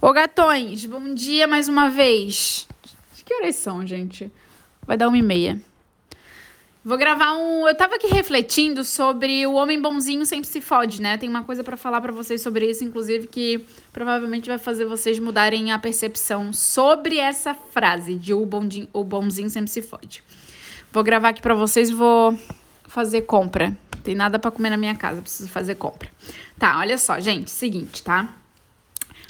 Ô gatões, bom dia mais uma vez. Que horas são, gente? Vai dar uma e meia. Vou gravar um. Eu tava aqui refletindo sobre o homem bonzinho sempre se fode, né? Tem uma coisa para falar para vocês sobre isso, inclusive, que provavelmente vai fazer vocês mudarem a percepção sobre essa frase de o, bondinho, o bonzinho sempre se fode. Vou gravar aqui para vocês vou fazer compra. Tem nada para comer na minha casa, preciso fazer compra. Tá, olha só, gente, seguinte, tá?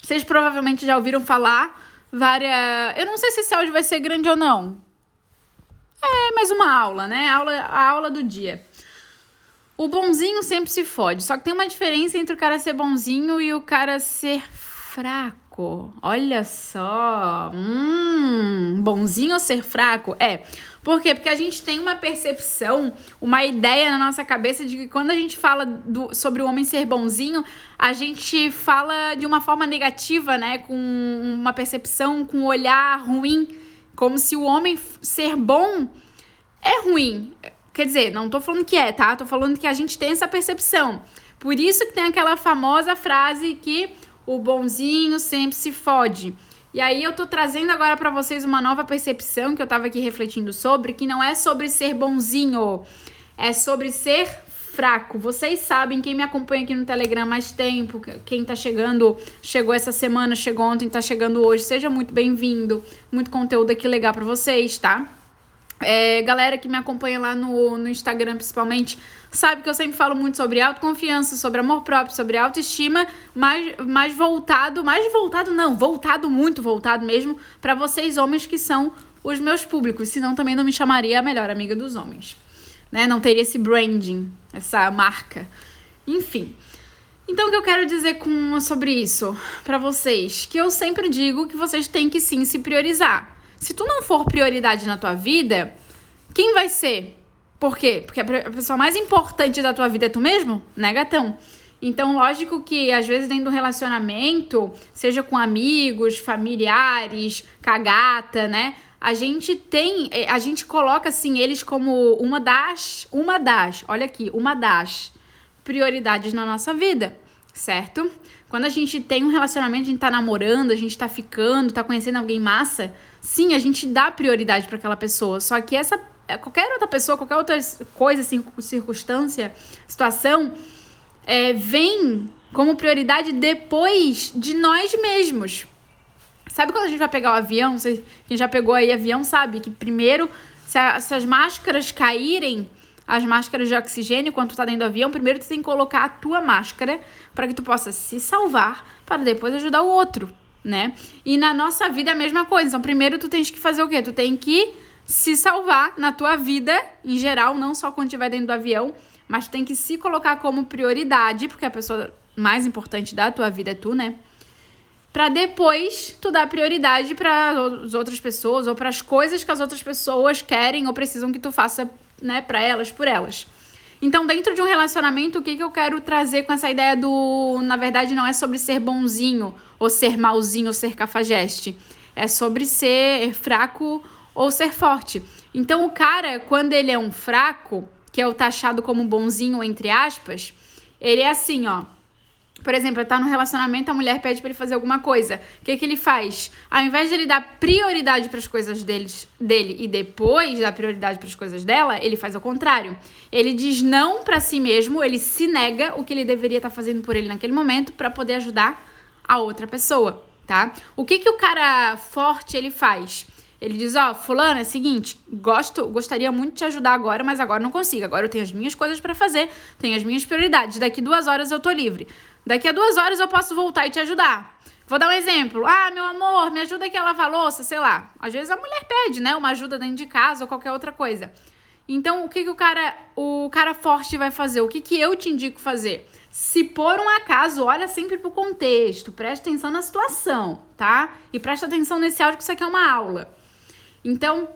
Vocês provavelmente já ouviram falar várias. Eu não sei se esse áudio vai ser grande ou não. É mais uma aula, né? Aula, a aula do dia. O bonzinho sempre se fode. Só que tem uma diferença entre o cara ser bonzinho e o cara ser fraco. Olha só. Hum, bonzinho ou ser fraco? É. Por quê? Porque a gente tem uma percepção, uma ideia na nossa cabeça de que quando a gente fala do, sobre o homem ser bonzinho, a gente fala de uma forma negativa, né? Com uma percepção, com um olhar ruim. Como se o homem ser bom é ruim. Quer dizer, não tô falando que é, tá? Tô falando que a gente tem essa percepção. Por isso que tem aquela famosa frase que o bonzinho sempre se fode. E aí eu tô trazendo agora para vocês uma nova percepção que eu tava aqui refletindo sobre, que não é sobre ser bonzinho, é sobre ser fraco. Vocês sabem, quem me acompanha aqui no Telegram mais tempo, quem tá chegando, chegou essa semana, chegou ontem, tá chegando hoje, seja muito bem-vindo. Muito conteúdo aqui legal para vocês, tá? É, galera que me acompanha lá no, no Instagram, principalmente, sabe que eu sempre falo muito sobre autoconfiança, sobre amor próprio, sobre autoestima, mais, mais voltado, mais voltado não, voltado, muito voltado mesmo, para vocês homens que são os meus públicos, senão também não me chamaria a melhor amiga dos homens. Né? Não teria esse branding, essa marca. Enfim. Então, o que eu quero dizer com, sobre isso para vocês? Que eu sempre digo que vocês têm que sim se priorizar. Se tu não for prioridade na tua vida, quem vai ser? Por quê? Porque a pessoa mais importante da tua vida é tu mesmo, né, gatão? Então, lógico que às vezes dentro do relacionamento, seja com amigos, familiares, cagata, né? A gente tem, eh, a gente coloca assim eles como uma das, uma das, olha aqui, uma das prioridades na nossa vida, certo? Quando a gente tem um relacionamento, a gente tá namorando, a gente tá ficando, tá conhecendo alguém massa, sim, a gente dá prioridade para aquela pessoa. Só que essa qualquer outra pessoa, qualquer outra coisa, circunstância, situação, é, vem como prioridade depois de nós mesmos. Sabe quando a gente vai pegar o avião? Quem já pegou aí avião sabe que primeiro, se, a, se as máscaras caírem, as máscaras de oxigênio, quando tu tá dentro do avião, primeiro tu tem que colocar a tua máscara para que tu possa se salvar, para depois ajudar o outro né? E na nossa vida é a mesma coisa. Então, primeiro tu tens que fazer o quê? Tu tem que se salvar na tua vida, em geral, não só quando estiver dentro do avião, mas tem que se colocar como prioridade, porque a pessoa mais importante da tua vida é tu, né? Para depois tu dar prioridade para as outras pessoas ou para as coisas que as outras pessoas querem ou precisam que tu faça, né, para elas, por elas. Então, dentro de um relacionamento, o que, que eu quero trazer com essa ideia do. Na verdade, não é sobre ser bonzinho, ou ser malzinho, ou ser cafajeste. É sobre ser fraco ou ser forte. Então, o cara, quando ele é um fraco, que é o taxado como bonzinho, entre aspas, ele é assim, ó. Por exemplo, ele tá no relacionamento, a mulher pede para ele fazer alguma coisa. O que, que ele faz? Ao invés de ele dar prioridade para as coisas deles, dele e depois dar prioridade para as coisas dela, ele faz o contrário. Ele diz não para si mesmo, ele se nega o que ele deveria estar tá fazendo por ele naquele momento para poder ajudar a outra pessoa, tá? O que que o cara forte ele faz? Ele diz, ó, oh, fulano, é o seguinte, gosto, gostaria muito de te ajudar agora, mas agora não consigo. Agora eu tenho as minhas coisas para fazer, tenho as minhas prioridades. Daqui duas horas eu tô livre. Daqui a duas horas eu posso voltar e te ajudar. Vou dar um exemplo. Ah, meu amor, me ajuda aqui a lavar louça, sei lá. Às vezes a mulher pede, né? Uma ajuda dentro de casa ou qualquer outra coisa. Então, o que, que o cara o cara forte vai fazer? O que, que eu te indico fazer? Se por um acaso, olha sempre pro contexto, preste atenção na situação, tá? E presta atenção nesse áudio que isso aqui é uma aula. Então,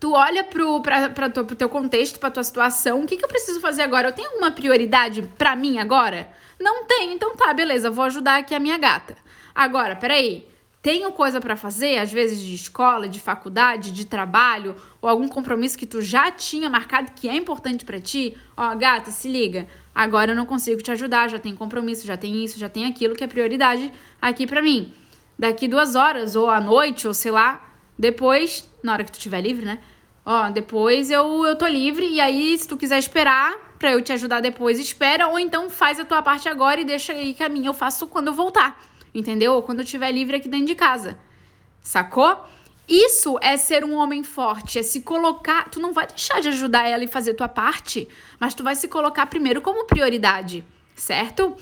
tu olha pra, pro teu contexto, pra tua situação, o que, que eu preciso fazer agora? Eu tenho alguma prioridade para mim agora? Não tenho, então tá, beleza, vou ajudar aqui a minha gata. Agora, peraí, tenho coisa para fazer, às vezes de escola, de faculdade, de trabalho, ou algum compromisso que tu já tinha marcado que é importante para ti? Ó, gata, se liga, agora eu não consigo te ajudar, já tem compromisso, já tem isso, já tem aquilo que é prioridade aqui para mim. daqui duas horas, ou à noite, ou sei lá, depois, na hora que tu estiver livre, né? Ó, depois eu, eu tô livre, e aí, se tu quiser esperar pra eu te ajudar depois, espera, ou então faz a tua parte agora e deixa aí que a minha eu faço quando eu voltar, entendeu? Ou quando eu estiver livre aqui dentro de casa, sacou? Isso é ser um homem forte, é se colocar. Tu não vai deixar de ajudar ela e fazer tua parte, mas tu vai se colocar primeiro como prioridade, certo?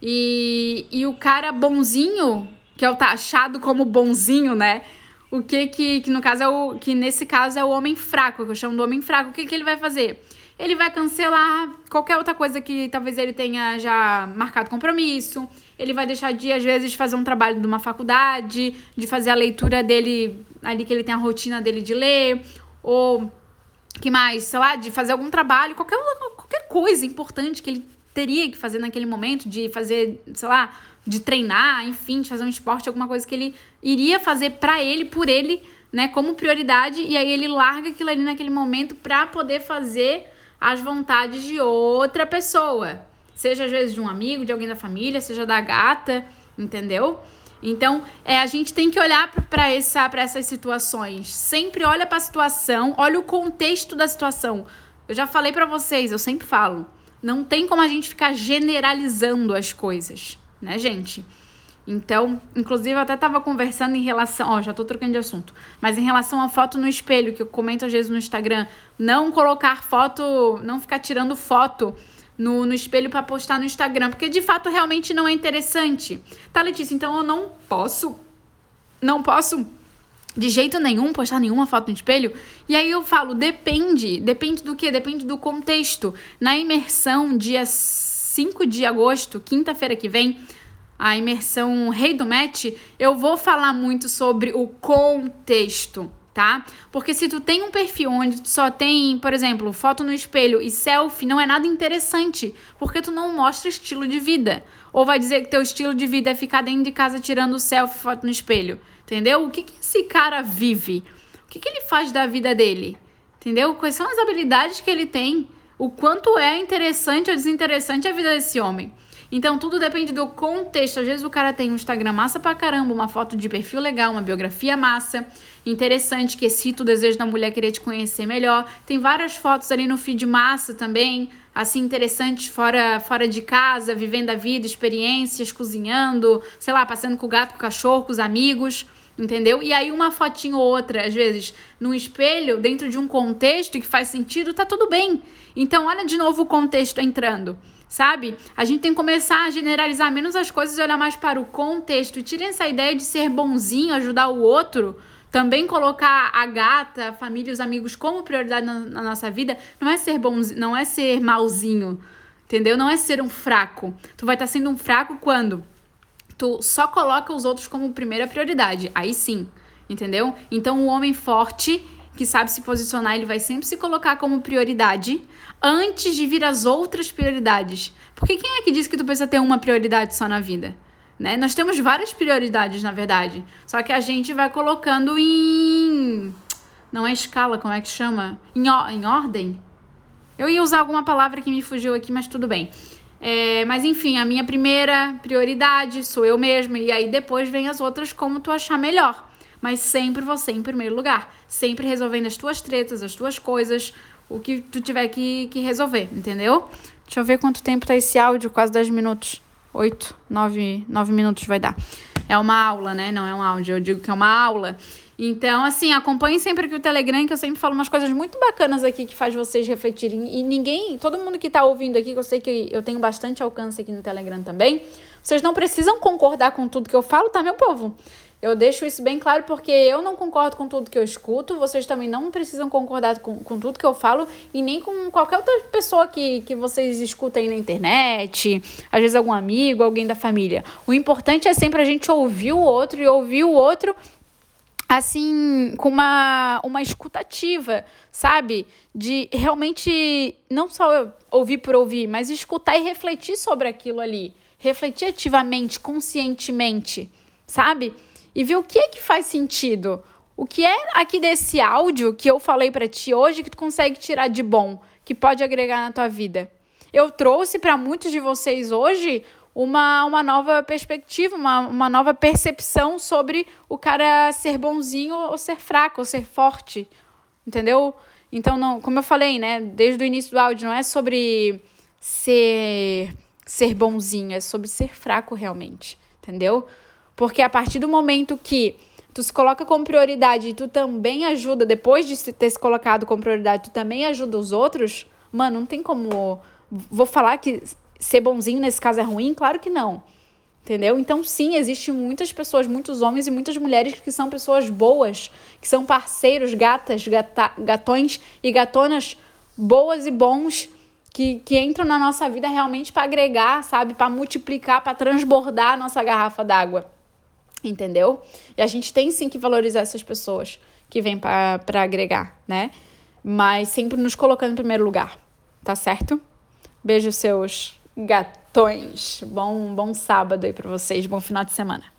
E, e o cara bonzinho, que é o taxado como bonzinho, né? O que que, que no caso é o que nesse caso é o homem fraco, que eu chamo do homem fraco. O que que ele vai fazer? Ele vai cancelar qualquer outra coisa que talvez ele tenha já marcado compromisso ele vai deixar de, às vezes, fazer um trabalho de uma faculdade, de fazer a leitura dele, ali que ele tem a rotina dele de ler, ou que mais, sei lá, de fazer algum trabalho, qualquer, qualquer coisa importante que ele teria que fazer naquele momento, de fazer, sei lá, de treinar, enfim, de fazer um esporte, alguma coisa que ele iria fazer para ele, por ele, né, como prioridade, e aí ele larga aquilo ali naquele momento para poder fazer as vontades de outra pessoa. Seja às vezes de um amigo, de alguém da família, seja da gata, entendeu? Então, é, a gente tem que olhar para essa, essas situações. Sempre olha para a situação, olha o contexto da situação. Eu já falei para vocês, eu sempre falo, não tem como a gente ficar generalizando as coisas, né, gente? Então, inclusive, eu até estava conversando em relação. Ó, já estou trocando de assunto. Mas em relação à foto no espelho, que eu comento às vezes no Instagram, não colocar foto, não ficar tirando foto no, no espelho para postar no Instagram, porque de fato realmente não é interessante. Tá, Letícia? Então eu não posso, não posso de jeito nenhum postar nenhuma foto no espelho. E aí eu falo, depende. Depende do que? Depende do contexto. Na imersão, dia 5 de agosto, quinta-feira que vem, a imersão Rei do Match, eu vou falar muito sobre o contexto tá? Porque se tu tem um perfil onde só tem, por exemplo, foto no espelho e selfie, não é nada interessante, porque tu não mostra estilo de vida. Ou vai dizer que teu estilo de vida é ficar dentro de casa tirando selfie, foto no espelho, entendeu? O que, que esse cara vive? O que, que ele faz da vida dele? Entendeu? Quais são as habilidades que ele tem? O quanto é interessante ou desinteressante a vida desse homem? Então, tudo depende do contexto. Às vezes o cara tem um Instagram massa pra caramba, uma foto de perfil legal, uma biografia massa, interessante, que excita o desejo da mulher querer te conhecer melhor. Tem várias fotos ali no feed massa também, assim, interessantes fora, fora de casa, vivendo a vida, experiências, cozinhando, sei lá, passando com o gato, com o cachorro, com os amigos entendeu? E aí uma fotinho ou outra, às vezes, num espelho, dentro de um contexto que faz sentido, tá tudo bem. Então, olha de novo o contexto entrando sabe? A gente tem que começar a generalizar menos as coisas e olhar mais para o contexto. Tirem essa ideia de ser bonzinho, ajudar o outro. Também colocar a gata, a família, os amigos como prioridade na, na nossa vida não é ser bonzinho, não é ser malzinho, entendeu? Não é ser um fraco. Tu vai estar sendo um fraco quando tu só coloca os outros como primeira prioridade. Aí sim, entendeu? Então o homem forte que sabe se posicionar, ele vai sempre se colocar como prioridade antes de vir as outras prioridades. Porque quem é que diz que tu precisa ter uma prioridade só na vida? Né? Nós temos várias prioridades, na verdade. Só que a gente vai colocando em. Não é escala, como é que chama? Em, em ordem? Eu ia usar alguma palavra que me fugiu aqui, mas tudo bem. É, mas enfim, a minha primeira prioridade sou eu mesma, e aí depois vem as outras como tu achar melhor mas sempre você em primeiro lugar. Sempre resolvendo as tuas tretas, as tuas coisas, o que tu tiver que, que resolver, entendeu? Deixa eu ver quanto tempo tá esse áudio, quase 10 minutos. 8, 9, 9 minutos vai dar. É uma aula, né? Não é um áudio, eu digo que é uma aula. Então, assim, acompanhem sempre aqui o Telegram, que eu sempre falo umas coisas muito bacanas aqui que faz vocês refletirem. E ninguém, todo mundo que tá ouvindo aqui, que eu sei que eu tenho bastante alcance aqui no Telegram também, vocês não precisam concordar com tudo que eu falo, tá, meu povo? Eu deixo isso bem claro porque eu não concordo com tudo que eu escuto, vocês também não precisam concordar com, com tudo que eu falo e nem com qualquer outra pessoa que, que vocês escutem na internet, às vezes algum amigo, alguém da família. O importante é sempre a gente ouvir o outro e ouvir o outro assim, com uma, uma escutativa, sabe? De realmente não só ouvir por ouvir, mas escutar e refletir sobre aquilo ali. Refletir ativamente, conscientemente, sabe? e ver o que é que faz sentido. O que é aqui desse áudio que eu falei para ti hoje que tu consegue tirar de bom, que pode agregar na tua vida? Eu trouxe para muitos de vocês hoje uma, uma nova perspectiva, uma, uma nova percepção sobre o cara ser bonzinho ou ser fraco, ou ser forte, entendeu? Então, não, como eu falei, né, desde o início do áudio, não é sobre ser, ser bonzinho, é sobre ser fraco realmente, entendeu? Porque a partir do momento que tu se coloca como prioridade e tu também ajuda, depois de ter se colocado como prioridade, tu também ajuda os outros, mano, não tem como. Vou falar que ser bonzinho nesse caso é ruim? Claro que não. Entendeu? Então, sim, existem muitas pessoas, muitos homens e muitas mulheres que são pessoas boas, que são parceiros, gatas, gata, gatões e gatonas boas e bons, que, que entram na nossa vida realmente para agregar, sabe? Para multiplicar, para transbordar a nossa garrafa d'água. Entendeu? E a gente tem sim que valorizar essas pessoas que vêm para agregar, né? Mas sempre nos colocando em primeiro lugar, tá certo? Beijo, seus gatões. Bom, bom sábado aí para vocês, bom final de semana.